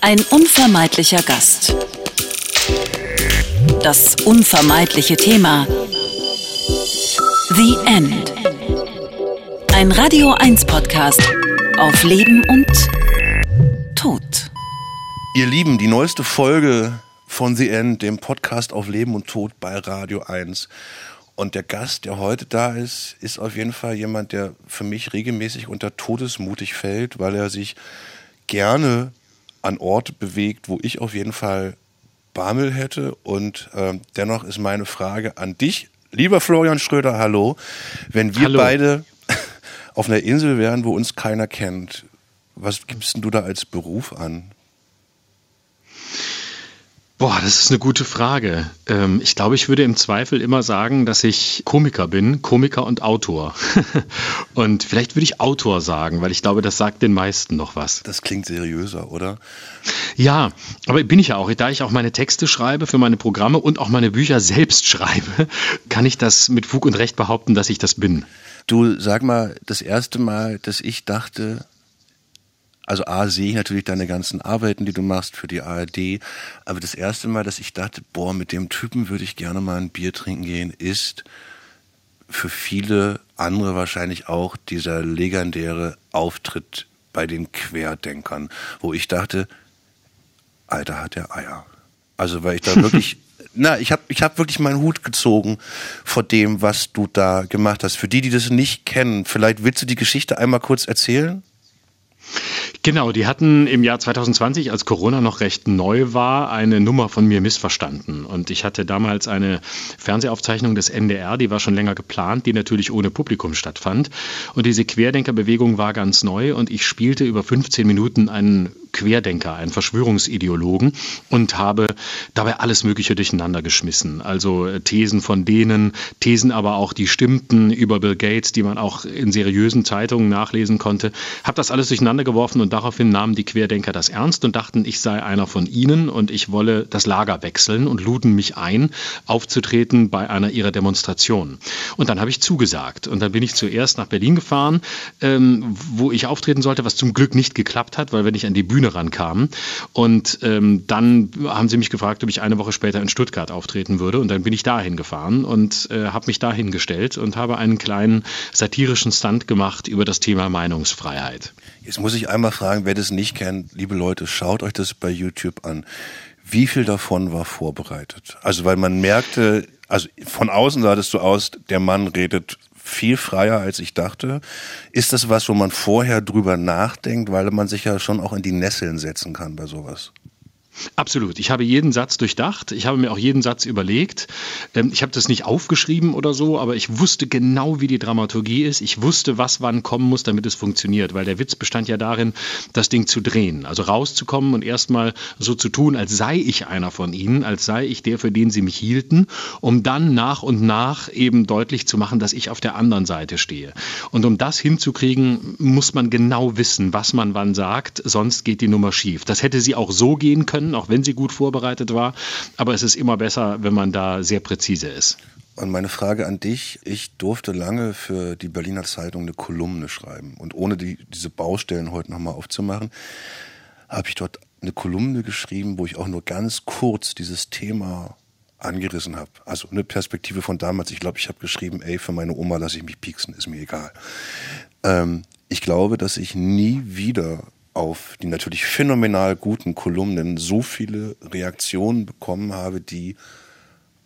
Ein unvermeidlicher Gast. Das unvermeidliche Thema. The End. Ein Radio 1 Podcast auf Leben und Tod. Ihr Lieben, die neueste Folge von The End, dem Podcast auf Leben und Tod bei Radio 1. Und der Gast, der heute da ist, ist auf jeden Fall jemand, der für mich regelmäßig unter todesmutig fällt, weil er sich gerne an Orte bewegt, wo ich auf jeden Fall Barmel hätte. Und äh, dennoch ist meine Frage an dich, lieber Florian Schröder, hallo. Wenn wir Hallo. beide auf einer Insel wären, wo uns keiner kennt, was gibst denn du da als Beruf an? Boah, das ist eine gute Frage. Ähm, ich glaube, ich würde im Zweifel immer sagen, dass ich Komiker bin, Komiker und Autor. und vielleicht würde ich Autor sagen, weil ich glaube, das sagt den meisten noch was. Das klingt seriöser, oder? Ja, aber bin ich ja auch. Da ich auch meine Texte schreibe für meine Programme und auch meine Bücher selbst schreibe, kann ich das mit Fug und Recht behaupten, dass ich das bin. Du sag mal, das erste Mal, dass ich dachte, also A, sehe ich natürlich deine ganzen Arbeiten, die du machst für die ARD, aber das erste Mal, dass ich dachte, boah, mit dem Typen würde ich gerne mal ein Bier trinken gehen, ist für viele andere wahrscheinlich auch dieser legendäre Auftritt bei den Querdenkern, wo ich dachte, Alter, hat der Eier. Also, weil ich da wirklich, na, ich habe ich hab wirklich meinen Hut gezogen vor dem, was du da gemacht hast. Für die, die das nicht kennen, vielleicht willst du die Geschichte einmal kurz erzählen? Genau, die hatten im Jahr 2020, als Corona noch recht neu war, eine Nummer von mir missverstanden. Und ich hatte damals eine Fernsehaufzeichnung des NDR, die war schon länger geplant, die natürlich ohne Publikum stattfand. Und diese Querdenkerbewegung war ganz neu und ich spielte über 15 Minuten einen Querdenker, einen Verschwörungsideologen und habe dabei alles Mögliche durcheinander geschmissen. Also äh, Thesen von denen, Thesen aber auch, die stimmten über Bill Gates, die man auch in seriösen Zeitungen nachlesen konnte. Habe das alles durcheinander geworfen und daraufhin nahmen die Querdenker das ernst und dachten, ich sei einer von ihnen und ich wolle das Lager wechseln und luden mich ein, aufzutreten bei einer ihrer Demonstrationen. Und dann habe ich zugesagt und dann bin ich zuerst nach Berlin gefahren, ähm, wo ich auftreten sollte, was zum Glück nicht geklappt hat, weil wenn ich an die Bühne rankam und ähm, dann haben sie mich gefragt, ob ich eine Woche später in Stuttgart auftreten würde und dann bin ich dahin gefahren und äh, habe mich dahin gestellt und habe einen kleinen satirischen Stunt gemacht über das Thema Meinungsfreiheit. Jetzt muss ich einmal fragen, wer das nicht kennt, liebe Leute, schaut euch das bei YouTube an. Wie viel davon war vorbereitet? Also, weil man merkte, also von außen sah das so aus, der Mann redet viel freier, als ich dachte. Ist das was, wo man vorher drüber nachdenkt, weil man sich ja schon auch in die Nesseln setzen kann bei sowas? Absolut. Ich habe jeden Satz durchdacht. Ich habe mir auch jeden Satz überlegt. Ähm, Ich habe das nicht aufgeschrieben oder so, aber ich wusste genau, wie die Dramaturgie ist. Ich wusste, was wann kommen muss, damit es funktioniert. Weil der Witz bestand ja darin, das Ding zu drehen. Also rauszukommen und erstmal so zu tun, als sei ich einer von ihnen, als sei ich der, für den sie mich hielten, um dann nach und nach eben deutlich zu machen, dass ich auf der anderen Seite stehe. Und um das hinzukriegen, muss man genau wissen, was man wann sagt, sonst geht die Nummer schief. Das hätte sie auch so gehen können, auch wenn sie gut vorbereitet war. Aber es ist immer besser, wenn man da sehr präzise ist. Und meine Frage an dich, ich durfte lange für die Berliner Zeitung eine Kolumne schreiben. Und ohne die, diese Baustellen heute nochmal aufzumachen, habe ich dort eine Kolumne geschrieben, wo ich auch nur ganz kurz dieses Thema angerissen habe. Also eine Perspektive von damals. Ich glaube, ich habe geschrieben, ey, für meine Oma lasse ich mich pieksen, ist mir egal. Ähm, ich glaube, dass ich nie wieder auf die natürlich phänomenal guten Kolumnen so viele Reaktionen bekommen habe, die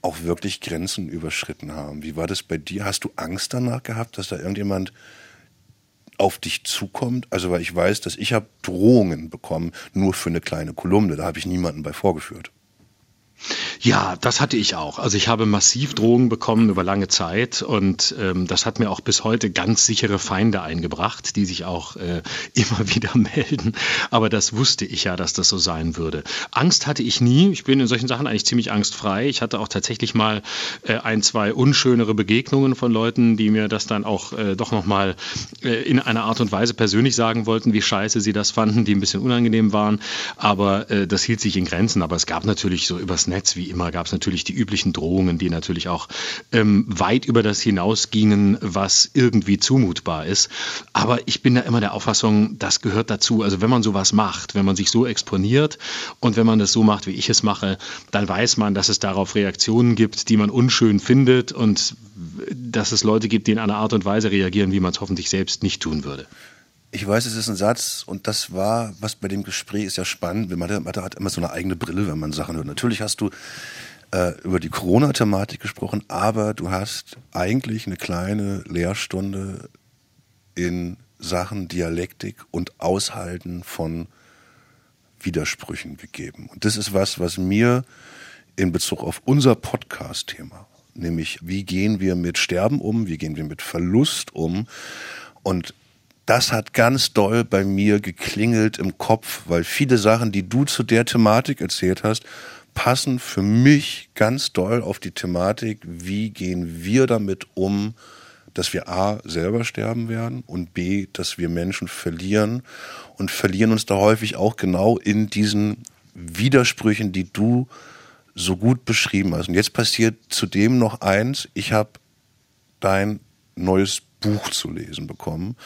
auch wirklich Grenzen überschritten haben. Wie war das bei dir? Hast du Angst danach gehabt, dass da irgendjemand auf dich zukommt? Also weil ich weiß, dass ich habe Drohungen bekommen, nur für eine kleine Kolumne. Da habe ich niemanden bei vorgeführt. Ja, das hatte ich auch. Also ich habe massiv Drogen bekommen über lange Zeit und ähm, das hat mir auch bis heute ganz sichere Feinde eingebracht, die sich auch äh, immer wieder melden. Aber das wusste ich ja, dass das so sein würde. Angst hatte ich nie. Ich bin in solchen Sachen eigentlich ziemlich angstfrei. Ich hatte auch tatsächlich mal äh, ein, zwei unschönere Begegnungen von Leuten, die mir das dann auch äh, doch nochmal äh, in einer Art und Weise persönlich sagen wollten, wie scheiße sie das fanden, die ein bisschen unangenehm waren. Aber äh, das hielt sich in Grenzen. Aber es gab natürlich so übers Netz wie immer gab es natürlich die üblichen Drohungen, die natürlich auch ähm, weit über das hinausgingen, was irgendwie zumutbar ist. Aber ich bin da immer der Auffassung, das gehört dazu. Also wenn man sowas macht, wenn man sich so exponiert und wenn man das so macht, wie ich es mache, dann weiß man, dass es darauf Reaktionen gibt, die man unschön findet und dass es Leute gibt, die in einer Art und Weise reagieren, wie man es hoffentlich selbst nicht tun würde. Ich weiß, es ist ein Satz und das war, was bei dem Gespräch ist ja spannend. Man hat immer so eine eigene Brille, wenn man Sachen hört. Natürlich hast du äh, über die Corona-Thematik gesprochen, aber du hast eigentlich eine kleine Lehrstunde in Sachen Dialektik und Aushalten von Widersprüchen gegeben. Und das ist was, was mir in Bezug auf unser Podcast-Thema, nämlich wie gehen wir mit Sterben um, wie gehen wir mit Verlust um und das hat ganz doll bei mir geklingelt im Kopf, weil viele Sachen, die du zu der Thematik erzählt hast, passen für mich ganz doll auf die Thematik, wie gehen wir damit um, dass wir A selber sterben werden und B, dass wir Menschen verlieren und verlieren uns da häufig auch genau in diesen Widersprüchen, die du so gut beschrieben hast. Und jetzt passiert zudem noch eins, ich habe dein neues Buch zu lesen bekommen.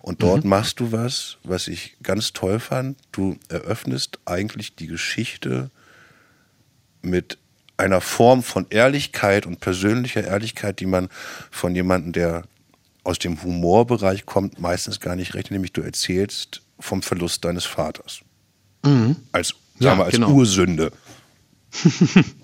Und dort mhm. machst du was, was ich ganz toll fand. Du eröffnest eigentlich die Geschichte mit einer Form von Ehrlichkeit und persönlicher Ehrlichkeit, die man von jemandem, der aus dem Humorbereich kommt, meistens gar nicht rechnet, nämlich du erzählst vom Verlust deines Vaters. Mhm. Als, sagen ja, wir, als genau. Ursünde.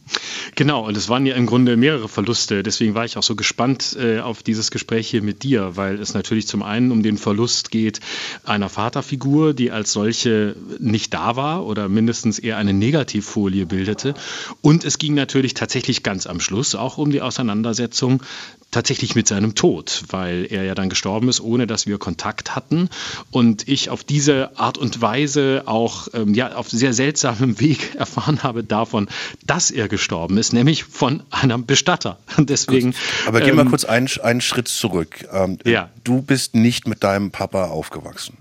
Genau, und es waren ja im Grunde mehrere Verluste. Deswegen war ich auch so gespannt äh, auf dieses Gespräch hier mit dir, weil es natürlich zum einen um den Verlust geht einer Vaterfigur, die als solche nicht da war oder mindestens eher eine Negativfolie bildete. Und es ging natürlich tatsächlich ganz am Schluss auch um die Auseinandersetzung tatsächlich mit seinem Tod, weil er ja dann gestorben ist, ohne dass wir Kontakt hatten. Und ich auf diese Art und Weise auch ähm, ja, auf sehr seltsamem Weg erfahren habe davon, dass er gestorben ist, nämlich von einem Bestatter. Und deswegen. Aber ähm, geh mal ähm, kurz einen, einen Schritt zurück. Ähm, ja. Du bist nicht mit deinem Papa aufgewachsen.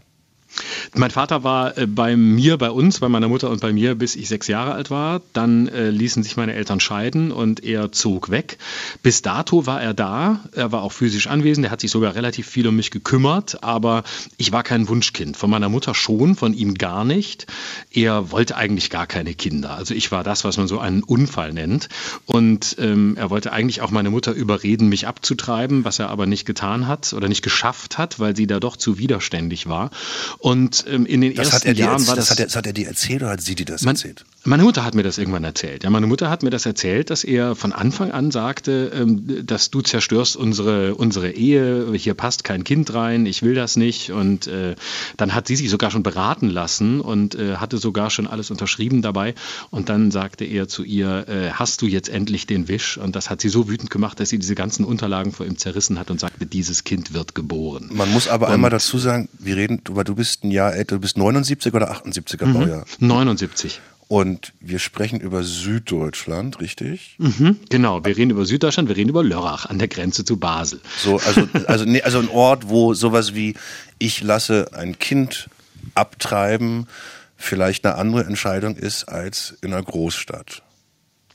Mein Vater war äh, bei mir, bei uns, bei meiner Mutter und bei mir, bis ich sechs Jahre alt war. Dann äh, ließen sich meine Eltern scheiden und er zog weg. Bis dato war er da. Er war auch physisch anwesend. Er hat sich sogar relativ viel um mich gekümmert. Aber ich war kein Wunschkind. Von meiner Mutter schon, von ihm gar nicht. Er wollte eigentlich gar keine Kinder. Also ich war das, was man so einen Unfall nennt. Und ähm, er wollte eigentlich auch meine Mutter überreden, mich abzutreiben, was er aber nicht getan hat oder nicht geschafft hat, weil sie da doch zu widerständig war. Und ähm, in den das ersten Jahren war das. Das hat, er, das hat er dir erzählt oder hat sie dir das mein, erzählt? Meine Mutter hat mir das irgendwann erzählt. Ja, meine Mutter hat mir das erzählt, dass er von Anfang an sagte, ähm, dass du zerstörst unsere, unsere Ehe, hier passt kein Kind rein, ich will das nicht. Und äh, dann hat sie sich sogar schon beraten lassen und äh, hatte sogar schon alles unterschrieben dabei. Und dann sagte er zu ihr, äh, hast du jetzt endlich den Wisch? Und das hat sie so wütend gemacht, dass sie diese ganzen Unterlagen vor ihm zerrissen hat und sagte, dieses Kind wird geboren. Man muss aber und, einmal dazu sagen, wir reden, weil du bist ein Jahr älter, du bist 79 oder 78er mhm, Baujahr? 79. Und wir sprechen über Süddeutschland, richtig? Mhm, genau, wir reden über Süddeutschland, wir reden über Lörrach an der Grenze zu Basel. So, also, also, nee, also ein Ort, wo sowas wie ich lasse ein Kind abtreiben vielleicht eine andere Entscheidung ist als in einer Großstadt.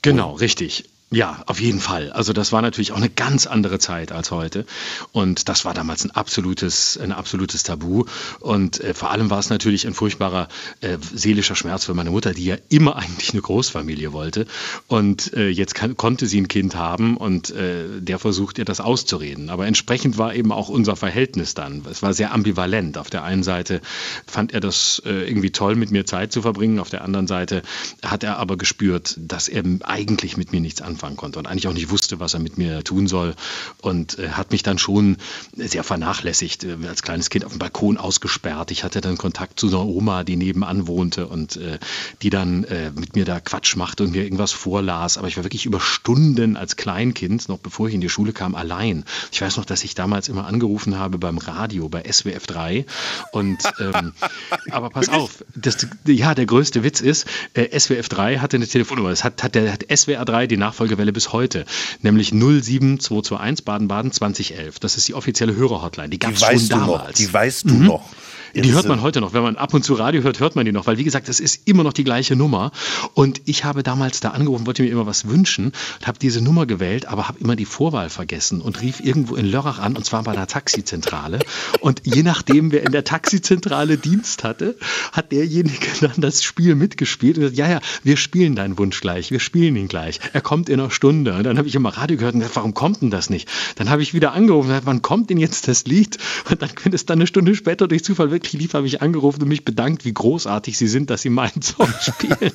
Genau, richtig. Ja, auf jeden Fall. Also das war natürlich auch eine ganz andere Zeit als heute. Und das war damals ein absolutes, ein absolutes Tabu. Und äh, vor allem war es natürlich ein furchtbarer äh, seelischer Schmerz für meine Mutter, die ja immer eigentlich eine Großfamilie wollte. Und äh, jetzt kann, konnte sie ein Kind haben und äh, der versucht ihr das auszureden. Aber entsprechend war eben auch unser Verhältnis dann. Es war sehr ambivalent. Auf der einen Seite fand er das äh, irgendwie toll, mit mir Zeit zu verbringen. Auf der anderen Seite hat er aber gespürt, dass er eigentlich mit mir nichts anfangen anfangen konnte und eigentlich auch nicht wusste, was er mit mir tun soll. Und äh, hat mich dann schon sehr vernachlässigt, äh, als kleines Kind auf dem Balkon ausgesperrt. Ich hatte dann Kontakt zu einer Oma, die nebenan wohnte und äh, die dann äh, mit mir da Quatsch machte und mir irgendwas vorlas. Aber ich war wirklich über Stunden als Kleinkind, noch bevor ich in die Schule kam, allein. Ich weiß noch, dass ich damals immer angerufen habe beim Radio, bei SWF 3. Und ähm, aber pass auf, das, ja, der größte Witz ist, äh, SWF 3 hatte eine Telefonnummer. Das hat, hat der hat SWR 3 die Nachfolge Nachfolgewelle bis heute, nämlich 07221 Baden-Baden 2011. Das ist die offizielle Hörerhotline. Die gab es schon damals. Noch, die weißt du mhm. noch. Die hört man heute noch. Wenn man ab und zu Radio hört, hört man die noch. Weil, wie gesagt, das ist immer noch die gleiche Nummer. Und ich habe damals da angerufen, wollte mir immer was wünschen und habe diese Nummer gewählt, aber habe immer die Vorwahl vergessen und rief irgendwo in Lörrach an und zwar bei der Taxizentrale. Und je nachdem, wer in der Taxizentrale Dienst hatte, hat derjenige dann das Spiel mitgespielt und gesagt, ja, ja, wir spielen deinen Wunsch gleich, wir spielen ihn gleich. Er kommt in einer Stunde. Und dann habe ich immer Radio gehört und gesagt, warum kommt denn das nicht? Dann habe ich wieder angerufen und gesagt, wann kommt denn jetzt das Lied? Und dann, wenn es dann eine Stunde später durch Zufall lief, habe ich angerufen und mich bedankt, wie großartig sie sind, dass sie meinen Song spielen.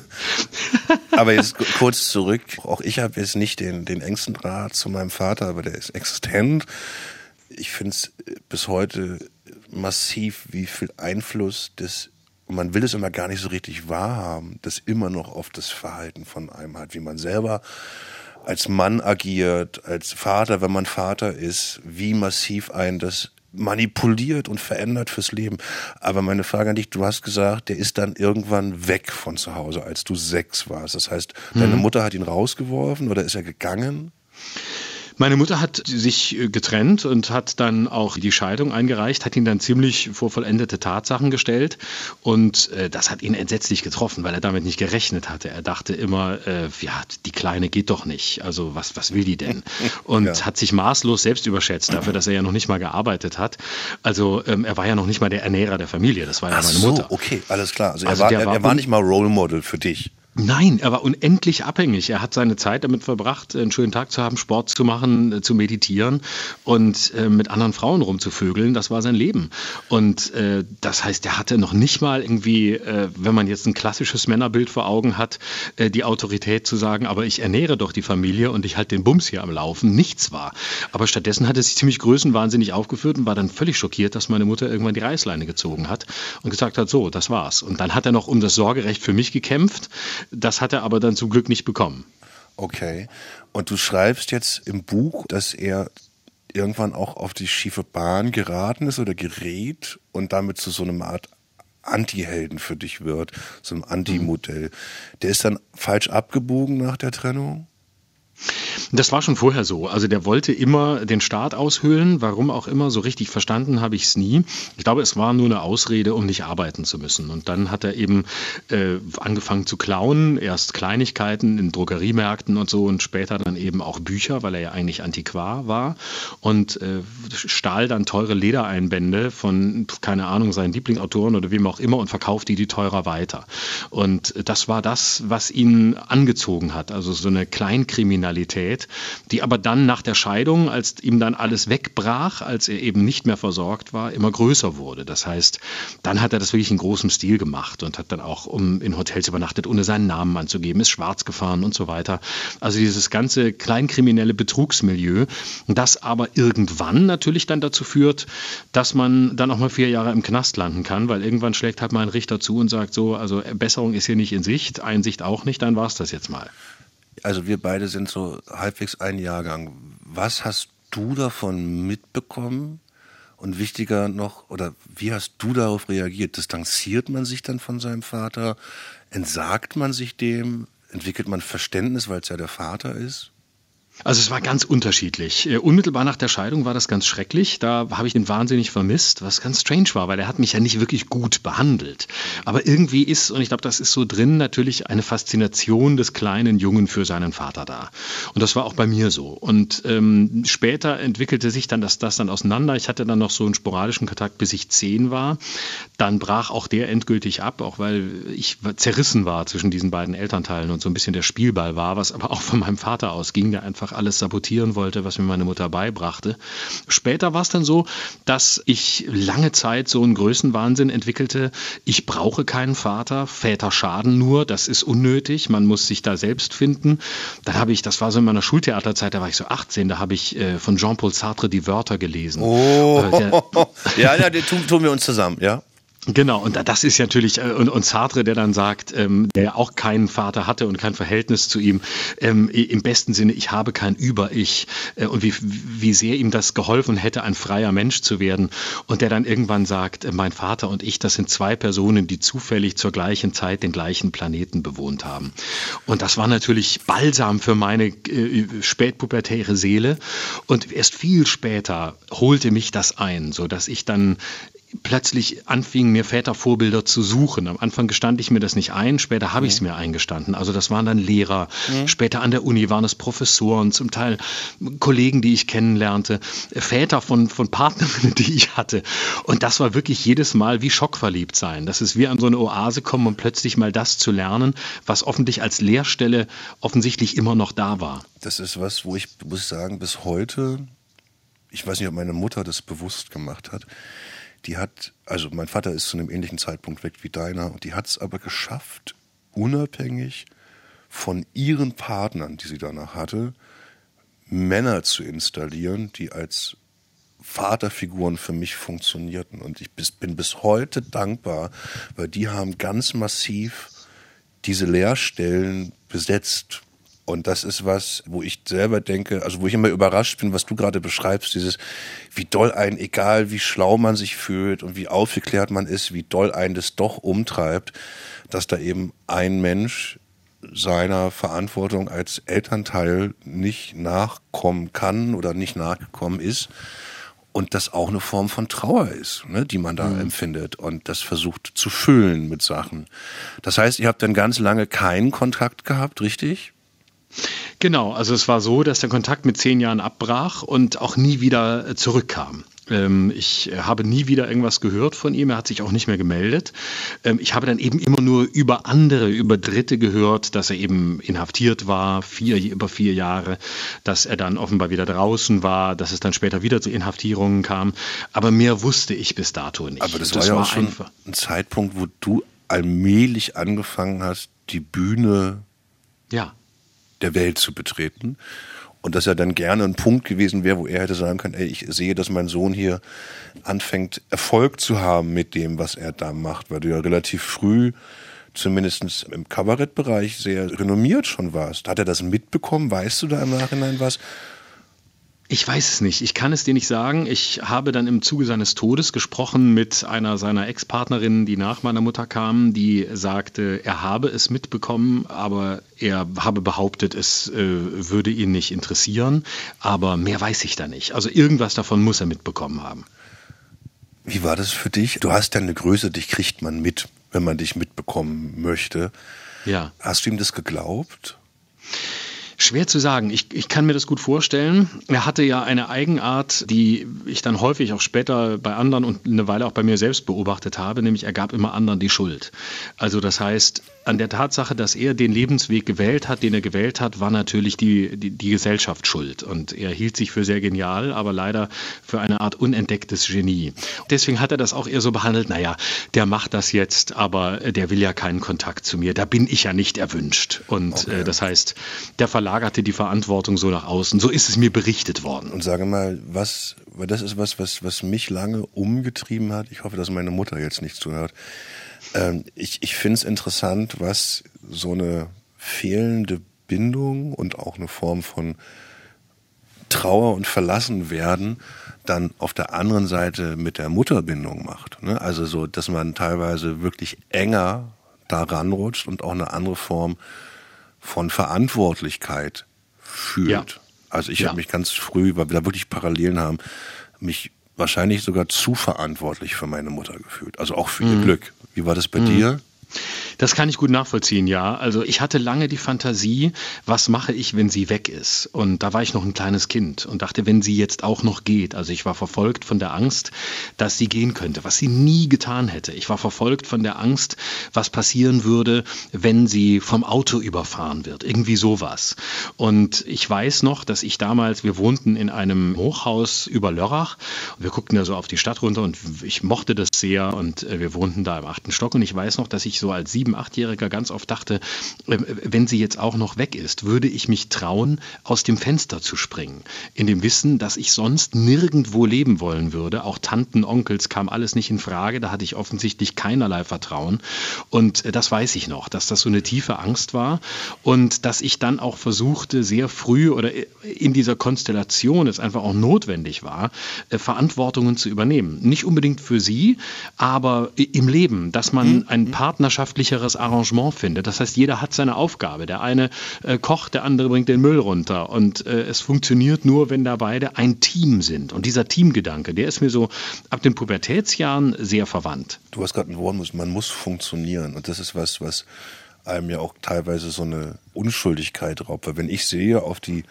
aber jetzt kurz zurück. Auch ich habe jetzt nicht den, den engsten Draht zu meinem Vater, aber der ist existent. Ich finde es bis heute massiv, wie viel Einfluss das man will es immer gar nicht so richtig wahrhaben, das immer noch auf das Verhalten von einem hat, wie man selber als Mann agiert, als Vater, wenn man Vater ist, wie massiv ein das manipuliert und verändert fürs Leben. Aber meine Frage an dich, du hast gesagt, der ist dann irgendwann weg von zu Hause, als du sechs warst. Das heißt, deine mhm. Mutter hat ihn rausgeworfen oder ist er gegangen? Meine Mutter hat sich äh, getrennt und hat dann auch die Scheidung eingereicht, hat ihn dann ziemlich vor vollendete Tatsachen gestellt und äh, das hat ihn entsetzlich getroffen, weil er damit nicht gerechnet hatte. Er dachte immer, äh, ja, die Kleine geht doch nicht, also was, was will die denn? Und ja. hat sich maßlos selbst überschätzt dafür, dass er ja noch nicht mal gearbeitet hat. Also ähm, er war ja noch nicht mal der Ernährer der Familie, das war ja Ach meine Mutter. So, okay, alles klar. Also, also er, war, er, er war nicht mal Role Model für dich. Nein, er war unendlich abhängig. Er hat seine Zeit damit verbracht, einen schönen Tag zu haben, Sport zu machen, äh, zu meditieren und äh, mit anderen Frauen rumzuvögeln. Das war sein Leben. Und äh, das heißt, er hatte noch nicht mal irgendwie, äh, wenn man jetzt ein klassisches Männerbild vor Augen hat, äh, die Autorität zu sagen, aber ich ernähre doch die Familie und ich halte den Bums hier am Laufen. Nichts war. Aber stattdessen hat er sich ziemlich größenwahnsinnig aufgeführt und war dann völlig schockiert, dass meine Mutter irgendwann die Reißleine gezogen hat und gesagt hat, so, das war's. Und dann hat er noch um das Sorgerecht für mich gekämpft das hat er aber dann zum Glück nicht bekommen. Okay. Und du schreibst jetzt im Buch, dass er irgendwann auch auf die schiefe Bahn geraten ist oder gerät und damit zu so einer Art Anti-Helden für dich wird, so einem Anti-Modell. Der ist dann falsch abgebogen nach der Trennung? Das war schon vorher so. Also der wollte immer den Staat aushöhlen, warum auch immer. So richtig verstanden habe ich es nie. Ich glaube, es war nur eine Ausrede, um nicht arbeiten zu müssen. Und dann hat er eben äh, angefangen zu klauen. Erst Kleinigkeiten in Drogeriemärkten und so und später dann eben auch Bücher, weil er ja eigentlich Antiquar war. Und äh, stahl dann teure Ledereinbände von, keine Ahnung, seinen Lieblingsautoren oder wem auch immer und verkauft die die teurer weiter. Und das war das, was ihn angezogen hat. Also so eine Kleinkriminalität Zeit, die aber dann nach der Scheidung, als ihm dann alles wegbrach, als er eben nicht mehr versorgt war, immer größer wurde. Das heißt, dann hat er das wirklich in großem Stil gemacht und hat dann auch um in Hotels übernachtet, ohne seinen Namen anzugeben, ist schwarz gefahren und so weiter. Also dieses ganze kleinkriminelle Betrugsmilieu, das aber irgendwann natürlich dann dazu führt, dass man dann auch mal vier Jahre im Knast landen kann, weil irgendwann schlägt halt mal ein Richter zu und sagt so, also Besserung ist hier nicht in Sicht, Einsicht auch nicht, dann war es das jetzt mal also wir beide sind so halbwegs ein Jahrgang. Was hast du davon mitbekommen? Und wichtiger noch, oder wie hast du darauf reagiert? Distanziert man sich dann von seinem Vater? Entsagt man sich dem? Entwickelt man Verständnis, weil es ja der Vater ist? Also es war ganz unterschiedlich. Äh, unmittelbar nach der Scheidung war das ganz schrecklich. Da habe ich den wahnsinnig vermisst, was ganz strange war, weil er hat mich ja nicht wirklich gut behandelt. Aber irgendwie ist, und ich glaube, das ist so drin, natürlich eine Faszination des kleinen Jungen für seinen Vater da. Und das war auch bei mir so. Und ähm, später entwickelte sich dann das, das dann auseinander. Ich hatte dann noch so einen sporadischen Kontakt, bis ich zehn war. Dann brach auch der endgültig ab, auch weil ich zerrissen war zwischen diesen beiden Elternteilen und so ein bisschen der Spielball war, was aber auch von meinem Vater ausging, der einfach einfach alles sabotieren wollte, was mir meine Mutter beibrachte. Später war es dann so, dass ich lange Zeit so einen Größenwahnsinn entwickelte. Ich brauche keinen Vater, Väter schaden nur, das ist unnötig, man muss sich da selbst finden. Dann habe ich, das war so in meiner Schultheaterzeit, da war ich so 18, da habe ich äh, von Jean-Paul Sartre die Wörter gelesen. Oh, äh, ja, ja, die tun, tun wir uns zusammen, ja. Genau, und das ist natürlich, äh, und, und Sartre, der dann sagt, ähm, der auch keinen Vater hatte und kein Verhältnis zu ihm, ähm, im besten Sinne, ich habe kein Über-Ich äh, und wie, wie sehr ihm das geholfen hätte, ein freier Mensch zu werden. Und der dann irgendwann sagt, äh, mein Vater und ich, das sind zwei Personen, die zufällig zur gleichen Zeit den gleichen Planeten bewohnt haben. Und das war natürlich balsam für meine äh, spätpubertäre Seele. Und erst viel später holte mich das ein, so dass ich dann plötzlich anfing, mir Vätervorbilder zu suchen. Am Anfang gestand ich mir das nicht ein, später habe ich es mir eingestanden. Also das waren dann Lehrer, mhm. später an der Uni waren es Professoren, zum Teil Kollegen, die ich kennenlernte, Väter von, von Partnerinnen, die ich hatte. Und das war wirklich jedes Mal wie schockverliebt sein. Das ist wie an so eine Oase kommen und plötzlich mal das zu lernen, was offensichtlich als Lehrstelle offensichtlich immer noch da war. Das ist was, wo ich, muss sagen, bis heute, ich weiß nicht, ob meine Mutter das bewusst gemacht hat, die hat, also mein Vater ist zu einem ähnlichen Zeitpunkt weg wie deiner, und die hat es aber geschafft, unabhängig von ihren Partnern, die sie danach hatte, Männer zu installieren, die als Vaterfiguren für mich funktionierten. Und ich bin bis heute dankbar, weil die haben ganz massiv diese Lehrstellen besetzt. Und das ist was, wo ich selber denke, also wo ich immer überrascht bin, was du gerade beschreibst, dieses, wie doll ein, egal wie schlau man sich fühlt und wie aufgeklärt man ist, wie doll ein das doch umtreibt, dass da eben ein Mensch seiner Verantwortung als Elternteil nicht nachkommen kann oder nicht nachgekommen ist und das auch eine Form von Trauer ist, ne, die man da mhm. empfindet und das versucht zu füllen mit Sachen. Das heißt, ihr habt dann ganz lange keinen Kontakt gehabt, richtig? Genau, also es war so, dass der Kontakt mit zehn Jahren abbrach und auch nie wieder äh, zurückkam. Ähm, ich habe nie wieder irgendwas gehört von ihm, er hat sich auch nicht mehr gemeldet. Ähm, ich habe dann eben immer nur über andere, über Dritte gehört, dass er eben inhaftiert war, vier, über vier Jahre, dass er dann offenbar wieder draußen war, dass es dann später wieder zu Inhaftierungen kam. Aber mehr wusste ich bis dato nicht. Aber das, das war ja auch schon ein Zeitpunkt, wo du allmählich angefangen hast, die Bühne ja der Welt zu betreten. Und dass er dann gerne ein Punkt gewesen wäre, wo er hätte sagen können, ey, ich sehe, dass mein Sohn hier anfängt, Erfolg zu haben mit dem, was er da macht, weil du ja relativ früh zumindest im Kabarettbereich sehr renommiert schon warst. Hat er das mitbekommen? Weißt du da im Nachhinein was? Ich weiß es nicht. Ich kann es dir nicht sagen. Ich habe dann im Zuge seines Todes gesprochen mit einer seiner Ex-Partnerinnen, die nach meiner Mutter kam, die sagte, er habe es mitbekommen, aber er habe behauptet, es äh, würde ihn nicht interessieren. Aber mehr weiß ich da nicht. Also irgendwas davon muss er mitbekommen haben. Wie war das für dich? Du hast ja eine Größe, dich kriegt man mit, wenn man dich mitbekommen möchte. Ja. Hast du ihm das geglaubt? Schwer zu sagen. Ich, ich kann mir das gut vorstellen. Er hatte ja eine Eigenart, die ich dann häufig auch später bei anderen und eine Weile auch bei mir selbst beobachtet habe, nämlich er gab immer anderen die Schuld. Also das heißt, an der Tatsache, dass er den Lebensweg gewählt hat, den er gewählt hat, war natürlich die, die, die Gesellschaft schuld. Und er hielt sich für sehr genial, aber leider für eine Art unentdecktes Genie. Deswegen hat er das auch eher so behandelt, naja, der macht das jetzt, aber der will ja keinen Kontakt zu mir. Da bin ich ja nicht erwünscht. Und okay. äh, das heißt, der verlagerte die Verantwortung so nach außen. So ist es mir berichtet worden. Und sage mal, was, weil das ist was, was, was mich lange umgetrieben hat. Ich hoffe, dass meine Mutter jetzt nichts zuhört. Ähm, ich ich finde es interessant, was so eine fehlende Bindung und auch eine Form von Trauer und Verlassenwerden dann auf der anderen Seite mit der Mutterbindung macht. Ne? Also so, dass man teilweise wirklich enger daran rutscht und auch eine andere Form von Verantwortlichkeit fühlt. Ja. Also ich ja. habe mich ganz früh, weil wir da wirklich Parallelen haben, mich wahrscheinlich sogar zu verantwortlich für meine Mutter gefühlt. Also auch für mhm. ihr Glück. Wie war das bei mhm. dir? Das kann ich gut nachvollziehen, ja. Also ich hatte lange die Fantasie, was mache ich, wenn sie weg ist? Und da war ich noch ein kleines Kind und dachte, wenn sie jetzt auch noch geht. Also ich war verfolgt von der Angst, dass sie gehen könnte, was sie nie getan hätte. Ich war verfolgt von der Angst, was passieren würde, wenn sie vom Auto überfahren wird. Irgendwie sowas. Und ich weiß noch, dass ich damals, wir wohnten in einem Hochhaus über Lörrach. Wir guckten da so auf die Stadt runter und ich mochte das sehr und äh, wir wohnten da im achten Stock und ich weiß noch, dass ich so als sieben achtjähriger ganz oft dachte, ähm, wenn sie jetzt auch noch weg ist, würde ich mich trauen, aus dem Fenster zu springen. In dem Wissen, dass ich sonst nirgendwo leben wollen würde. Auch Tanten, Onkels kam alles nicht in Frage. Da hatte ich offensichtlich keinerlei Vertrauen. Und äh, das weiß ich noch, dass das so eine tiefe Angst war und dass ich dann auch versuchte, sehr früh oder äh, in dieser Konstellation es einfach auch notwendig war, äh, Verantwortungen zu übernehmen. Nicht unbedingt für sie, aber im Leben, dass man hm, ein partnerschaftlicher faires Arrangement findet. Das heißt, jeder hat seine Aufgabe. Der eine äh, kocht, der andere bringt den Müll runter. Und äh, es funktioniert nur, wenn da beide ein Team sind. Und dieser Teamgedanke, der ist mir so ab den Pubertätsjahren sehr verwandt. Du hast gerade ein Wort, man muss funktionieren. Und das ist was, was einem ja auch teilweise so eine Unschuldigkeit raubt. Weil wenn ich sehe auf die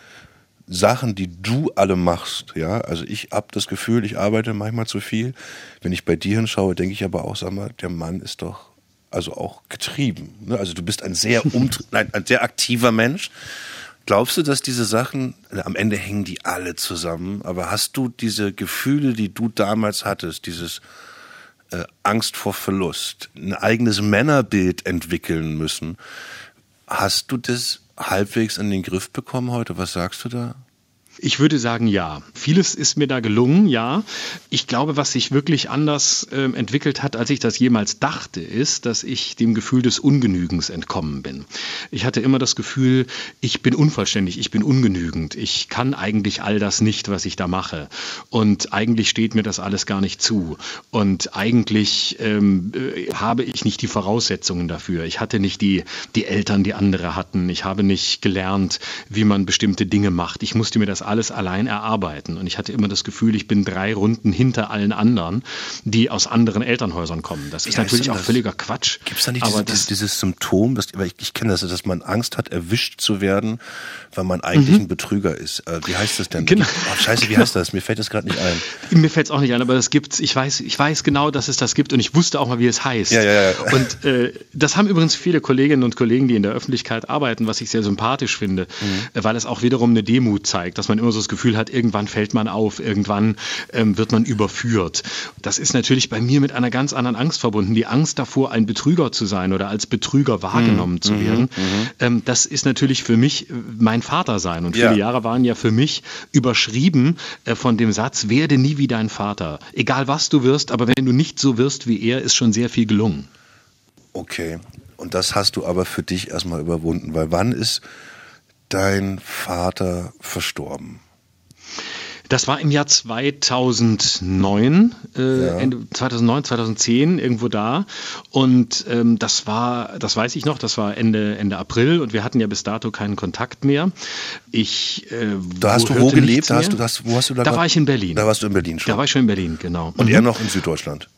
Sachen, die du alle machst, ja, also ich habe das Gefühl, ich arbeite manchmal zu viel. Wenn ich bei dir hinschaue, denke ich aber auch, sag mal, der Mann ist doch also auch getrieben. Ne? Also du bist ein sehr nein, ein sehr aktiver Mensch. Glaubst du, dass diese Sachen, am Ende hängen die alle zusammen, aber hast du diese Gefühle, die du damals hattest, dieses äh, Angst vor Verlust, ein eigenes Männerbild entwickeln müssen, hast du das halbwegs in den Griff bekommen heute? Was sagst du da? Ich würde sagen, ja. Vieles ist mir da gelungen, ja. Ich glaube, was sich wirklich anders äh, entwickelt hat, als ich das jemals dachte, ist, dass ich dem Gefühl des Ungenügens entkommen bin. Ich hatte immer das Gefühl, ich bin unvollständig, ich bin ungenügend, ich kann eigentlich all das nicht, was ich da mache. Und eigentlich steht mir das alles gar nicht zu. Und eigentlich ähm, äh, habe ich nicht die Voraussetzungen dafür. Ich hatte nicht die, die Eltern, die andere hatten. Ich habe nicht gelernt, wie man bestimmte Dinge macht. Ich musste mir das alles allein erarbeiten. Und ich hatte immer das Gefühl, ich bin drei Runden hinter allen anderen, die aus anderen Elternhäusern kommen. Das ist ja, natürlich ist auch völliger Quatsch. Gibt es da nicht aber dieses, dieses Symptom, dass, ich, ich kenne das, dass man Angst hat, erwischt zu werden, weil man eigentlich mhm. ein Betrüger ist. Äh, wie heißt das denn? Genau. Oh, scheiße, wie heißt das? Mir fällt das gerade nicht ein. Mir fällt es auch nicht ein, aber das gibt's. Ich weiß, ich weiß genau, dass es das gibt und ich wusste auch mal, wie es heißt. Ja, ja, ja. Und äh, das haben übrigens viele Kolleginnen und Kollegen, die in der Öffentlichkeit arbeiten, was ich sehr sympathisch finde, mhm. weil es auch wiederum eine Demut zeigt, dass man immer so das Gefühl hat, irgendwann fällt man auf, irgendwann ähm, wird man überführt. Das ist natürlich bei mir mit einer ganz anderen Angst verbunden. Die Angst davor, ein Betrüger zu sein oder als Betrüger wahrgenommen mhm. zu werden. Mhm. Ähm, das ist natürlich für mich äh, mein Vater sein. Und viele ja. Jahre waren ja für mich überschrieben äh, von dem Satz, werde nie wie dein Vater. Egal was du wirst, aber wenn du nicht so wirst wie er, ist schon sehr viel gelungen. Okay. Und das hast du aber für dich erstmal überwunden, weil wann ist dein Vater verstorben? Das war im Jahr 2009, äh, ja. Ende 2009, 2010, irgendwo da. Und ähm, das war, das weiß ich noch, das war Ende, Ende April und wir hatten ja bis dato keinen Kontakt mehr. Ich, äh, da hast du wo gelebt? Da hast du, hast, wo hast du da, da war ich in Berlin. Da warst du in Berlin schon. Da war ich schon in Berlin, genau. Und mhm. er noch in Süddeutschland?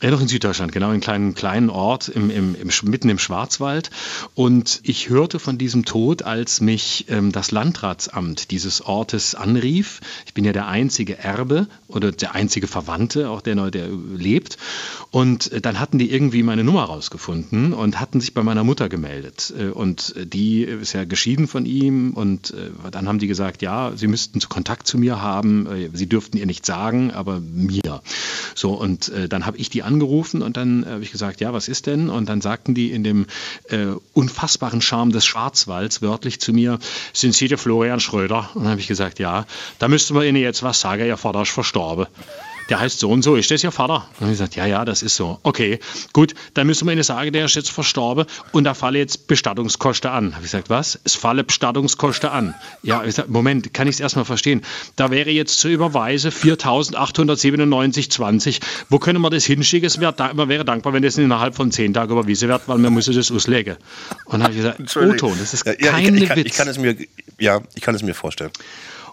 Ja, doch in Süddeutschland, genau, in einem kleinen, kleinen Ort im, im, im, mitten im Schwarzwald. Und ich hörte von diesem Tod, als mich ähm, das Landratsamt dieses Ortes anrief. Ich bin ja der einzige Erbe oder der einzige Verwandte, auch der, der lebt. Und äh, dann hatten die irgendwie meine Nummer rausgefunden und hatten sich bei meiner Mutter gemeldet. Äh, und die ist ja geschieden von ihm. Und äh, dann haben die gesagt, ja, sie müssten Kontakt zu mir haben. Äh, sie dürften ihr nicht sagen, aber mir. So, und äh, dann habe ich die angerufen und dann habe ich gesagt, ja, was ist denn? Und dann sagten die in dem äh, unfassbaren Charme des Schwarzwalds wörtlich zu mir, sind Sie der Florian Schröder? Und dann habe ich gesagt, ja, da müsste man Ihnen jetzt was sagen, Ihr Vater ist verstorben der heißt so und so, ist das Ihr Vater? Und ich gesagt, ja, ja, das ist so. Okay, gut, dann müssen wir Ihnen sagen, der ist jetzt verstorben und da falle jetzt Bestattungskosten an. Habe ich gesagt, was? Es falle Bestattungskosten an. Ja, ich gesagt, Moment, kann ich es erstmal verstehen. Da wäre jetzt zu überweisen 4.897,20. Wo können wir das hinschicken? Es wäre, man wäre dankbar, wenn das innerhalb von zehn Tagen überwiesen wird, weil man muss das auslegen. Und dann habe ich gesagt, Otto, das ist ja, kein ich, ich, Witz. Ich kann, es mir, ja, ich kann es mir vorstellen.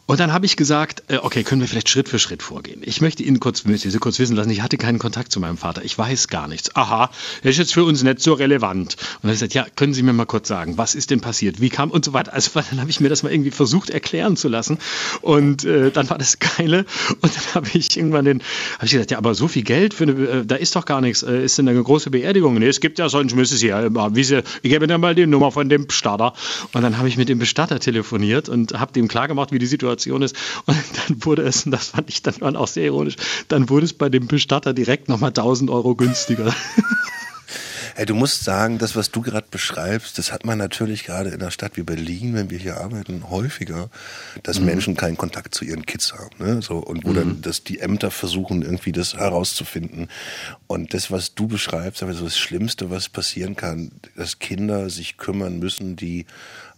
Und dann habe ich gesagt, äh, okay, können wir vielleicht Schritt für Schritt vorgehen. Ich möchte Ihnen kurz, Sie kurz wissen lassen, ich hatte keinen Kontakt zu meinem Vater. Ich weiß gar nichts. Aha, das ist jetzt für uns nicht so relevant. Und dann habe ich gesagt, ja, können Sie mir mal kurz sagen, was ist denn passiert? Wie kam und so weiter. Also dann habe ich mir das mal irgendwie versucht erklären zu lassen. Und äh, dann war das Geile. Und dann habe ich irgendwann den, habe ich gesagt, ja, aber so viel Geld für eine, äh, da ist doch gar nichts. Äh, ist denn eine große Beerdigung? Nee, es gibt ja sonst müssen Sie ja, wie Sie, ich gebe Ihnen mal die Nummer von dem Bestatter. Und dann habe ich mit dem Bestatter telefoniert und habe dem klargemacht, wie die Situation ist. Und dann wurde es, und das fand ich dann auch sehr ironisch, dann wurde es bei dem Bestatter direkt nochmal 1000 Euro günstiger. Hey, du musst sagen, das, was du gerade beschreibst, das hat man natürlich gerade in einer Stadt wie Berlin, wenn wir hier arbeiten, häufiger, dass mhm. Menschen keinen Kontakt zu ihren Kids haben. Ne? So, und wo mhm. dann dass die Ämter versuchen, irgendwie das herauszufinden. Und das, was du beschreibst, aber so das Schlimmste, was passieren kann, dass Kinder sich kümmern müssen, die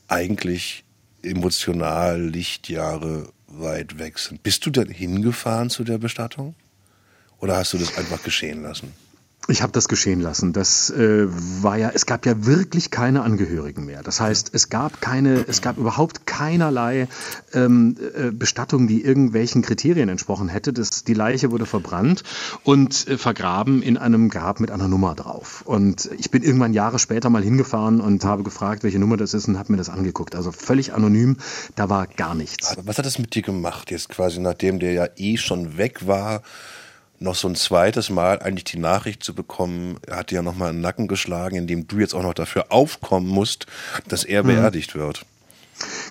eigentlich emotional Lichtjahre weit weg sind. Bist du denn hingefahren zu der Bestattung? Oder hast du das einfach geschehen lassen? Ich habe das geschehen lassen. Das äh, war ja, es gab ja wirklich keine Angehörigen mehr. Das heißt, es gab keine, es gab überhaupt keinerlei ähm, äh, Bestattung, die irgendwelchen Kriterien entsprochen hätte. Das, die Leiche wurde verbrannt und äh, vergraben in einem Grab mit einer Nummer drauf. Und ich bin irgendwann Jahre später mal hingefahren und habe gefragt, welche Nummer das ist und habe mir das angeguckt. Also völlig anonym, da war gar nichts. Was hat das mit dir gemacht jetzt quasi, nachdem der ja eh schon weg war? Noch so ein zweites Mal eigentlich die Nachricht zu bekommen, er hat dir ja nochmal in den Nacken geschlagen, indem du jetzt auch noch dafür aufkommen musst, dass er mhm. beerdigt wird.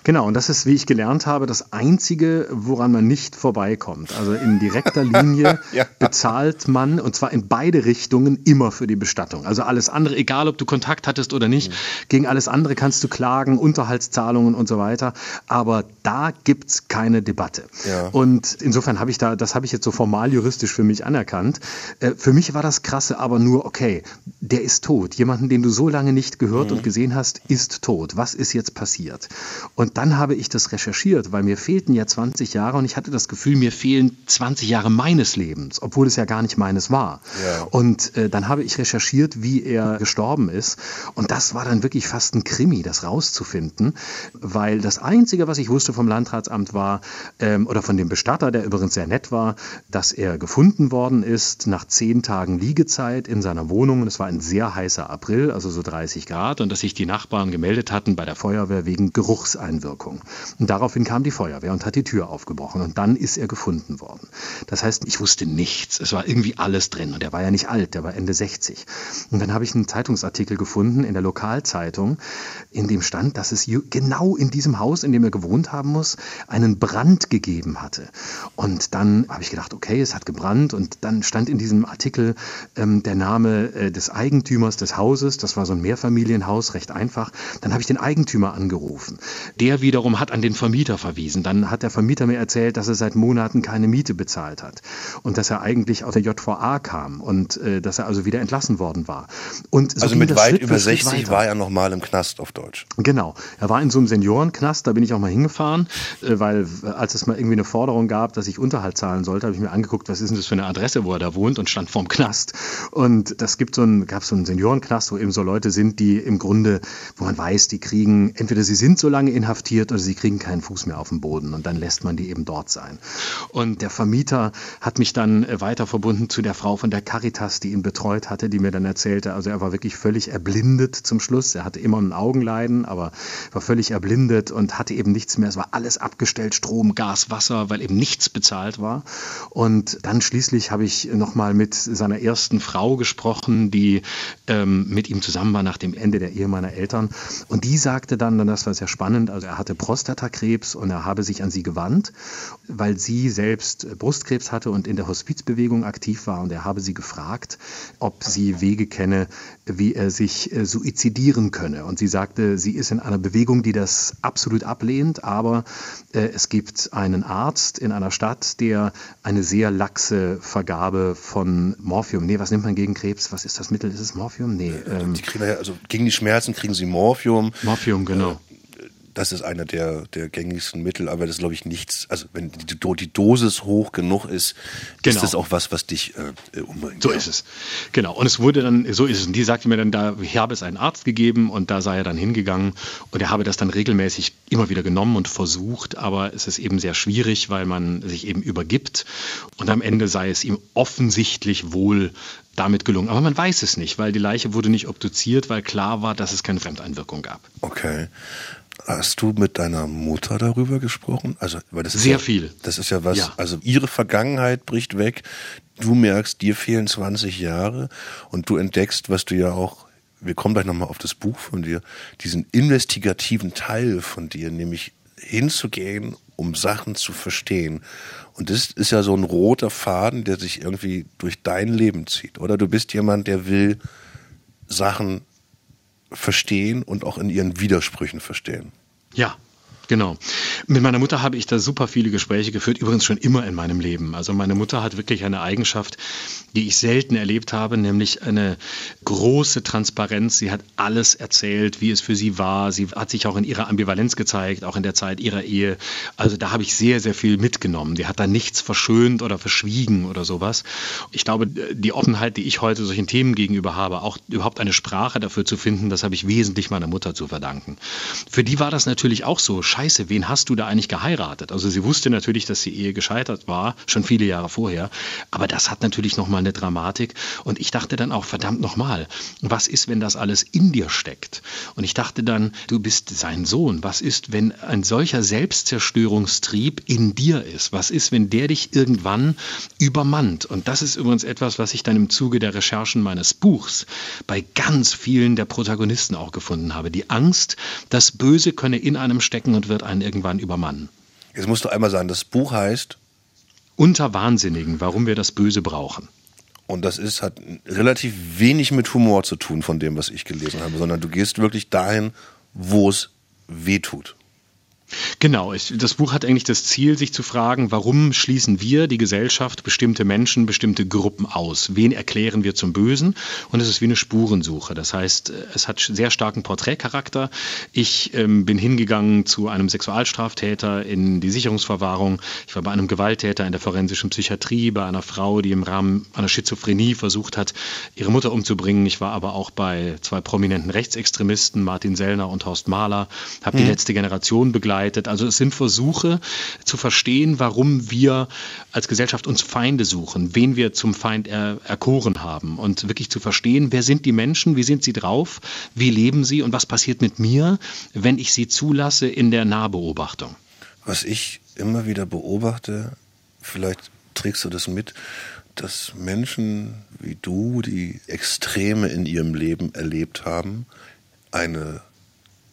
Genau, und das ist, wie ich gelernt habe, das Einzige, woran man nicht vorbeikommt. Also in direkter Linie ja. bezahlt man, und zwar in beide Richtungen, immer für die Bestattung. Also alles andere, egal ob du Kontakt hattest oder nicht, mhm. gegen alles andere kannst du klagen, Unterhaltszahlungen und so weiter. Aber da gibt's keine Debatte. Ja. Und insofern habe ich da, das habe ich jetzt so formal juristisch für mich anerkannt. Äh, für mich war das Krasse aber nur, okay, der ist tot. Jemanden, den du so lange nicht gehört mhm. und gesehen hast, ist tot. Was ist jetzt passiert? Und dann habe ich das recherchiert, weil mir fehlten ja 20 Jahre und ich hatte das Gefühl, mir fehlen 20 Jahre meines Lebens, obwohl es ja gar nicht meines war. Ja. Und äh, dann habe ich recherchiert, wie er gestorben ist. Und das war dann wirklich fast ein Krimi, das rauszufinden, weil das Einzige, was ich wusste vom Landratsamt war, ähm, oder von dem Bestatter, der übrigens sehr nett war, dass er gefunden worden ist nach zehn Tagen Liegezeit in seiner Wohnung. Es war ein sehr heißer April, also so 30 Grad, und dass sich die Nachbarn gemeldet hatten bei der Feuerwehr wegen Geruchs Geruchseinwirkung. Und daraufhin kam die Feuerwehr und hat die Tür aufgebrochen. Und dann ist er gefunden worden. Das heißt, ich wusste nichts. Es war irgendwie alles drin. Und er war ja nicht alt, der war Ende 60. Und dann habe ich einen Zeitungsartikel gefunden in der Lokalzeitung, in dem stand, dass es genau in diesem Haus, in dem er gewohnt haben muss, einen Brand gegeben hatte. Und dann habe ich gedacht, okay, es hat gebrannt. Und dann stand in diesem Artikel ähm, der Name äh, des Eigentümers des Hauses. Das war so ein Mehrfamilienhaus, recht einfach. Dann habe ich den Eigentümer angerufen. Der wiederum hat an den Vermieter verwiesen. Dann hat der Vermieter mir erzählt, dass er seit Monaten keine Miete bezahlt hat und dass er eigentlich aus der JVA kam und äh, dass er also wieder entlassen worden war. Und so also mit weit Schritt über 60 war er noch mal im Knast auf Deutsch. Genau. Er war in so einem Seniorenknast, da bin ich auch mal hingefahren, äh, weil als es mal irgendwie eine Forderung gab, dass ich Unterhalt zahlen sollte, habe ich mir angeguckt, was ist denn das für eine Adresse, wo er da wohnt und stand vorm Knast. Und das gibt so ein, gab so einen Seniorenknast, wo eben so Leute sind, die im Grunde, wo man weiß, die kriegen, entweder sie sind so lange lange inhaftiert oder sie kriegen keinen Fuß mehr auf den Boden und dann lässt man die eben dort sein. Und der Vermieter hat mich dann äh, weiter verbunden zu der Frau von der Caritas, die ihn betreut hatte, die mir dann erzählte, also er war wirklich völlig erblindet zum Schluss. Er hatte immer ein Augenleiden, aber war völlig erblindet und hatte eben nichts mehr. Es war alles abgestellt, Strom, Gas, Wasser, weil eben nichts bezahlt war. Und dann schließlich habe ich nochmal mit seiner ersten Frau gesprochen, die ähm, mit ihm zusammen war nach dem Ende der Ehe meiner Eltern. Und die sagte dann, und das war sehr spannend, spannend. Also er hatte Prostatakrebs und er habe sich an sie gewandt, weil sie selbst Brustkrebs hatte und in der Hospizbewegung aktiv war. Und er habe sie gefragt, ob sie Wege kenne, wie er sich äh, suizidieren könne. Und sie sagte, sie ist in einer Bewegung, die das absolut ablehnt, aber äh, es gibt einen Arzt in einer Stadt, der eine sehr laxe Vergabe von Morphium, nee, was nimmt man gegen Krebs? Was ist das Mittel? Ist es Morphium? Nee. Ähm, die kriegen also gegen die Schmerzen kriegen sie Morphium. Morphium, genau. Äh, das ist einer der, der gängigsten Mittel, aber das ist, glaube ich, nichts. Also, wenn die, die Dosis hoch genug ist, genau. ist das auch was, was dich äh, umbringt. So ja. ist es. Genau. Und es wurde dann, so ist es. Und die sagte mir dann, da ich habe es einen Arzt gegeben und da sei er dann hingegangen und er habe das dann regelmäßig immer wieder genommen und versucht, aber es ist eben sehr schwierig, weil man sich eben übergibt und am Ende sei es ihm offensichtlich wohl damit gelungen. Aber man weiß es nicht, weil die Leiche wurde nicht obduziert, weil klar war, dass es keine Fremdeinwirkung gab. Okay. Hast du mit deiner Mutter darüber gesprochen? Also, weil das ist Sehr ja, viel. Das ist ja was, ja. also ihre Vergangenheit bricht weg. Du merkst, dir fehlen 20 Jahre und du entdeckst, was du ja auch, wir kommen gleich nochmal auf das Buch von dir, diesen investigativen Teil von dir, nämlich hinzugehen, um Sachen zu verstehen. Und das ist ja so ein roter Faden, der sich irgendwie durch dein Leben zieht, oder? Du bist jemand, der will Sachen verstehen und auch in ihren Widersprüchen verstehen. Ja, Genau. Mit meiner Mutter habe ich da super viele Gespräche geführt, übrigens schon immer in meinem Leben. Also meine Mutter hat wirklich eine Eigenschaft, die ich selten erlebt habe, nämlich eine große Transparenz. Sie hat alles erzählt, wie es für sie war. Sie hat sich auch in ihrer Ambivalenz gezeigt, auch in der Zeit ihrer Ehe. Also da habe ich sehr, sehr viel mitgenommen. Die hat da nichts verschönt oder verschwiegen oder sowas. Ich glaube, die Offenheit, die ich heute solchen Themen gegenüber habe, auch überhaupt eine Sprache dafür zu finden, das habe ich wesentlich meiner Mutter zu verdanken. Für die war das natürlich auch so scheiße, wen hast du da eigentlich geheiratet? Also sie wusste natürlich, dass die Ehe gescheitert war, schon viele Jahre vorher, aber das hat natürlich nochmal eine Dramatik und ich dachte dann auch, verdammt nochmal, was ist, wenn das alles in dir steckt? Und ich dachte dann, du bist sein Sohn, was ist, wenn ein solcher Selbstzerstörungstrieb in dir ist? Was ist, wenn der dich irgendwann übermannt? Und das ist übrigens etwas, was ich dann im Zuge der Recherchen meines Buchs bei ganz vielen der Protagonisten auch gefunden habe. Die Angst, das Böse könne in einem stecken und wird einen irgendwann übermannen. Jetzt musst du einmal sagen, das Buch heißt Unter Wahnsinnigen, warum wir das Böse brauchen. Und das ist, hat relativ wenig mit Humor zu tun von dem, was ich gelesen habe, sondern du gehst wirklich dahin, wo es weh tut. Genau, ich, das Buch hat eigentlich das Ziel, sich zu fragen, warum schließen wir, die Gesellschaft, bestimmte Menschen, bestimmte Gruppen aus? Wen erklären wir zum Bösen? Und es ist wie eine Spurensuche. Das heißt, es hat sehr starken Porträtcharakter. Ich ähm, bin hingegangen zu einem Sexualstraftäter in die Sicherungsverwahrung. Ich war bei einem Gewalttäter in der forensischen Psychiatrie, bei einer Frau, die im Rahmen einer Schizophrenie versucht hat, ihre Mutter umzubringen. Ich war aber auch bei zwei prominenten Rechtsextremisten, Martin Sellner und Horst Mahler, habe mhm. die letzte Generation begleitet begleitet. Also es sind Versuche zu verstehen, warum wir als Gesellschaft uns Feinde suchen, wen wir zum Feind er, erkoren haben und wirklich zu verstehen, wer sind die Menschen, wie sind sie drauf, wie leben sie und was passiert mit mir, wenn ich sie zulasse in der Nahbeobachtung. Was ich immer wieder beobachte, vielleicht trägst du das mit, dass Menschen wie du, die Extreme in ihrem Leben erlebt haben, eine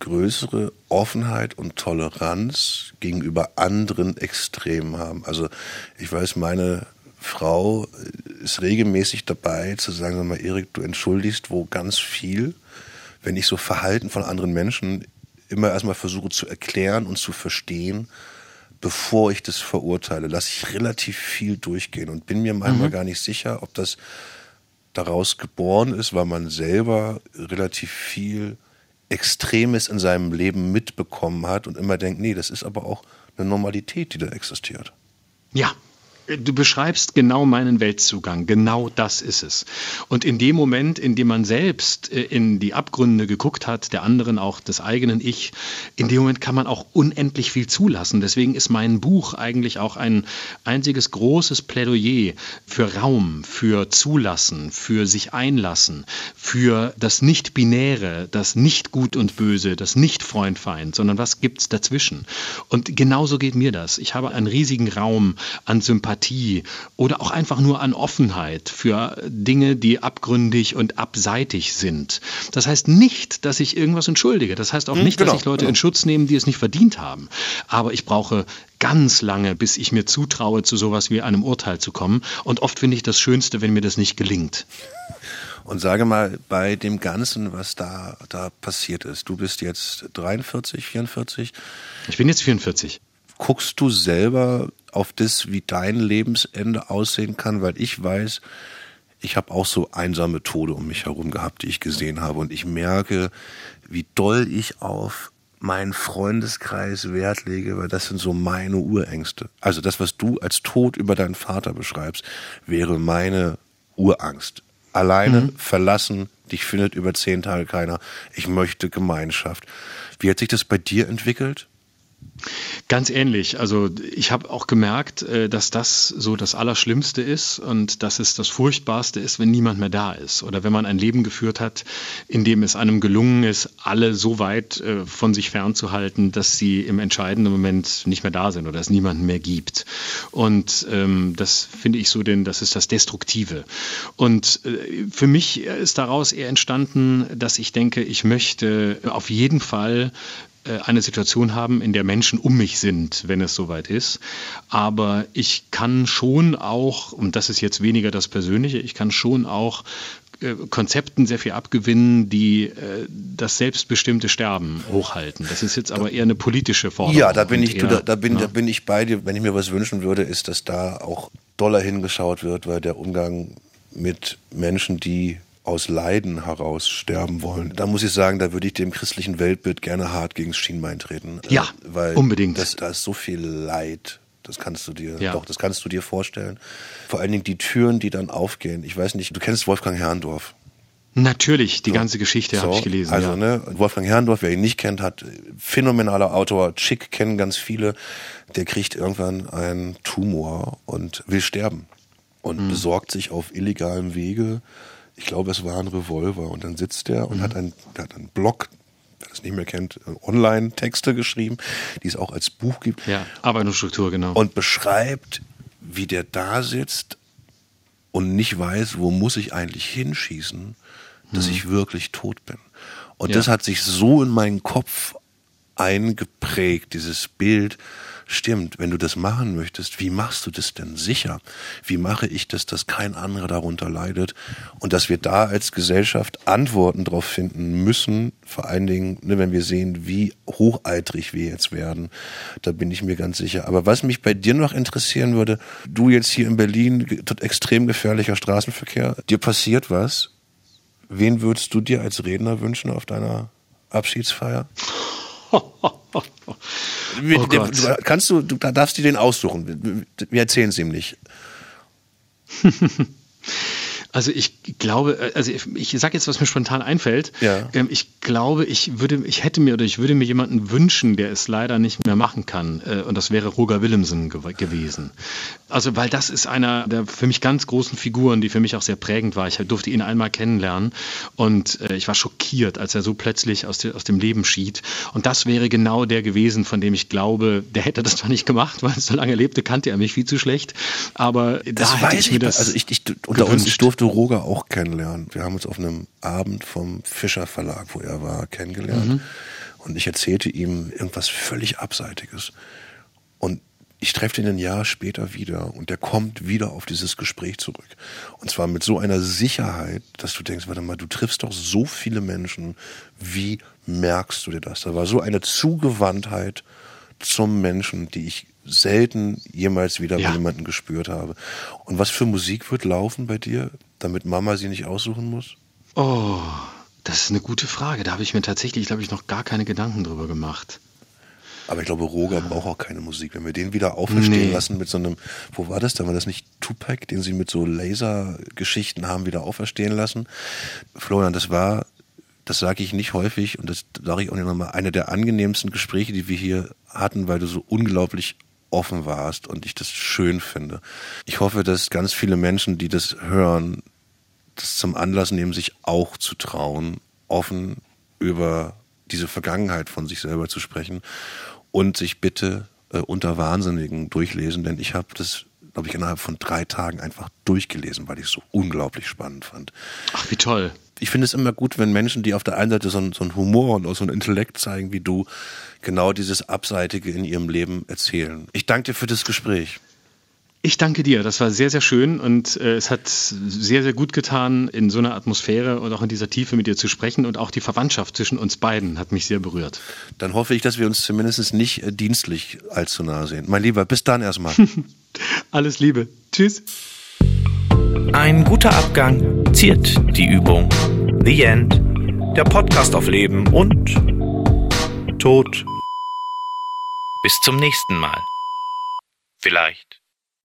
größere Offenheit und Toleranz gegenüber anderen Extremen haben. Also ich weiß, meine Frau ist regelmäßig dabei zu sagen, sag mal, Erik, du entschuldigst wo ganz viel, wenn ich so Verhalten von anderen Menschen immer erstmal versuche zu erklären und zu verstehen, bevor ich das verurteile, lasse ich relativ viel durchgehen und bin mir manchmal mhm. gar nicht sicher, ob das daraus geboren ist, weil man selber relativ viel Extremes in seinem Leben mitbekommen hat und immer denkt, nee, das ist aber auch eine Normalität, die da existiert. Ja, Du beschreibst genau meinen Weltzugang. Genau das ist es. Und in dem Moment, in dem man selbst äh, in die Abgründe geguckt hat, der anderen auch des eigenen Ich, in dem Moment kann man auch unendlich viel zulassen. Deswegen ist mein Buch eigentlich auch ein einziges großes Plädoyer für Raum, für Zulassen, für sich einlassen, für das Nicht-Binäre, das nicht Gut und Böse, das nicht Freund-Feind, sondern was gibt's dazwischen. Und genauso geht mir das. Ich habe einen riesigen Raum an Sympathie Empathie oder auch einfach nur an Offenheit für Dinge, die abgründig und abseitig sind. Das heißt nicht, dass ich irgendwas entschuldige. Das heißt auch hm, nicht, genau, dass ich Leute genau. in Schutz nehme, die es nicht verdient haben. Aber ich brauche ganz lange, bis ich mir zutraue, zu sowas wie einem Urteil zu kommen. Und oft finde ich das Schönste, wenn mir das nicht gelingt. Und sage mal, bei dem Ganzen, was da, da passiert ist, du bist jetzt 43, 44? Ich bin jetzt 44 guckst du selber auf das, wie dein Lebensende aussehen kann? Weil ich weiß, ich habe auch so einsame Tode um mich herum gehabt, die ich gesehen habe. Und ich merke, wie doll ich auf meinen Freundeskreis Wert lege, weil das sind so meine Urängste. Also das, was du als Tod über deinen Vater beschreibst, wäre meine Urangst. Alleine, mhm. verlassen, dich findet über zehn Tage keiner. Ich möchte Gemeinschaft. Wie hat sich das bei dir entwickelt? Ganz ähnlich. Also ich habe auch gemerkt, äh, dass das so das Allerschlimmste ist und dass es das Furchtbarste ist, wenn niemand mehr da ist oder wenn man ein Leben geführt hat, in dem es einem gelungen ist, alle so weit äh, von sich fernzuhalten, dass sie im entscheidenden Moment nicht mehr da sind oder es niemanden mehr gibt. Und ähm, das finde ich so, denn das ist das Destruktive. Und äh, für mich ist daraus eher entstanden, dass ich denke, ich möchte auf jeden Fall eine Situation haben, in der Menschen um mich sind, wenn es soweit ist. Aber ich kann schon auch, und das ist jetzt weniger das Persönliche, ich kann schon auch äh, Konzepten sehr viel abgewinnen, die äh, das selbstbestimmte Sterben hochhalten. Das ist jetzt aber eher eine politische Forderung. Ja, da bin ich, eher, da, da, bin, ja. da bin ich bei dir. Wenn ich mir was wünschen würde, ist, dass da auch doller hingeschaut wird, weil der Umgang mit Menschen, die aus Leiden heraus sterben wollen. Da muss ich sagen, da würde ich dem christlichen Weltbild gerne hart gegen das Schienbein treten. Ja, äh, weil unbedingt. Das, da ist so viel Leid. Das kannst du dir, ja. doch, das kannst du dir vorstellen. Vor allen Dingen die Türen, die dann aufgehen. Ich weiß nicht, du kennst Wolfgang Herrndorf. Natürlich, die so. ganze Geschichte so, habe ich gelesen. Also, ja. ne, Wolfgang Herrndorf, wer ihn nicht kennt, hat phänomenaler Autor, Chick kennen ganz viele. Der kriegt irgendwann einen Tumor und will sterben und mhm. besorgt sich auf illegalem Wege ich glaube, es war ein Revolver. Und dann sitzt er und mhm. hat, einen, hat einen Blog, wer das nicht mehr kennt, Online-Texte geschrieben, die es auch als Buch gibt. Ja, Arbeitsstruktur, genau. Und beschreibt, wie der da sitzt und nicht weiß, wo muss ich eigentlich hinschießen, dass mhm. ich wirklich tot bin. Und ja. das hat sich so in meinen Kopf eingeprägt, dieses Bild, stimmt, wenn du das machen möchtest, wie machst du das denn sicher? Wie mache ich das, dass kein anderer darunter leidet? Und dass wir da als Gesellschaft Antworten drauf finden müssen, vor allen Dingen, ne, wenn wir sehen, wie hocheitrig wir jetzt werden, da bin ich mir ganz sicher. Aber was mich bei dir noch interessieren würde, du jetzt hier in Berlin, extrem gefährlicher Straßenverkehr, dir passiert was, wen würdest du dir als Redner wünschen auf deiner Abschiedsfeier? oh dem, du, kannst du, du darfst dir den aussuchen. Wir erzählen es ihm nicht. Also ich glaube, äh, also ich sage jetzt, was mir spontan einfällt. Ja. Ähm, ich glaube, ich würde, ich hätte mir oder ich würde mir jemanden wünschen, der es leider nicht mehr machen kann. Äh, und das wäre Roger Willemsen gewesen. Also weil das ist einer der für mich ganz großen Figuren, die für mich auch sehr prägend war. Ich durfte ihn einmal kennenlernen und äh, ich war schockiert, als er so plötzlich aus, aus dem Leben schied. Und das wäre genau der gewesen, von dem ich glaube, der hätte das zwar nicht gemacht, weil er so lange lebte, kannte er mich viel zu schlecht. Aber das da hätte ich mir das. Also ich, ich unter gewünscht. uns, ich durfte durfte Roger auch kennenlernen. Wir haben uns auf einem Abend vom Fischer Verlag, wo er war, kennengelernt. Mhm. Und ich erzählte ihm irgendwas völlig Abseitiges. Und ich treffe ihn ein Jahr später wieder und der kommt wieder auf dieses Gespräch zurück. Und zwar mit so einer Sicherheit, dass du denkst, warte mal, du triffst doch so viele Menschen. Wie merkst du dir das? Da war so eine Zugewandtheit zum Menschen, die ich selten jemals wieder ja. bei jemandem gespürt habe. Und was für Musik wird laufen bei dir, damit Mama sie nicht aussuchen muss? Oh, das ist eine gute Frage. Da habe ich mir tatsächlich, glaube ich, noch gar keine Gedanken drüber gemacht. Aber ich glaube, Roger ja. braucht auch keine Musik. Wenn wir den wieder auferstehen nee. lassen mit so einem, wo war das? Da war das nicht Tupac, den sie mit so Lasergeschichten haben wieder auferstehen lassen. Florian, das war, das sage ich nicht häufig und das sage ich auch nicht nochmal, eine der angenehmsten Gespräche, die wir hier hatten, weil du so unglaublich offen warst und ich das schön finde. Ich hoffe, dass ganz viele Menschen, die das hören, das zum Anlass nehmen, sich auch zu trauen, offen über diese Vergangenheit von sich selber zu sprechen und sich bitte äh, unter Wahnsinnigen durchlesen, denn ich habe das glaube ich, innerhalb von drei Tagen einfach durchgelesen, weil ich es so unglaublich spannend fand. Ach, wie toll. Ich finde es immer gut, wenn Menschen, die auf der einen Seite so einen, so einen Humor und auch so einen Intellekt zeigen wie du, genau dieses Abseitige in ihrem Leben erzählen. Ich danke dir für das Gespräch. Ich danke dir. Das war sehr, sehr schön und äh, es hat sehr, sehr gut getan, in so einer Atmosphäre und auch in dieser Tiefe mit dir zu sprechen. Und auch die Verwandtschaft zwischen uns beiden hat mich sehr berührt. Dann hoffe ich, dass wir uns zumindest nicht äh, dienstlich allzu nahe sehen. Mein Lieber, bis dann erstmal. Alles Liebe. Tschüss. Ein guter Abgang ziert die Übung. The End. Der Podcast auf Leben und Tod. Bis zum nächsten Mal. Vielleicht.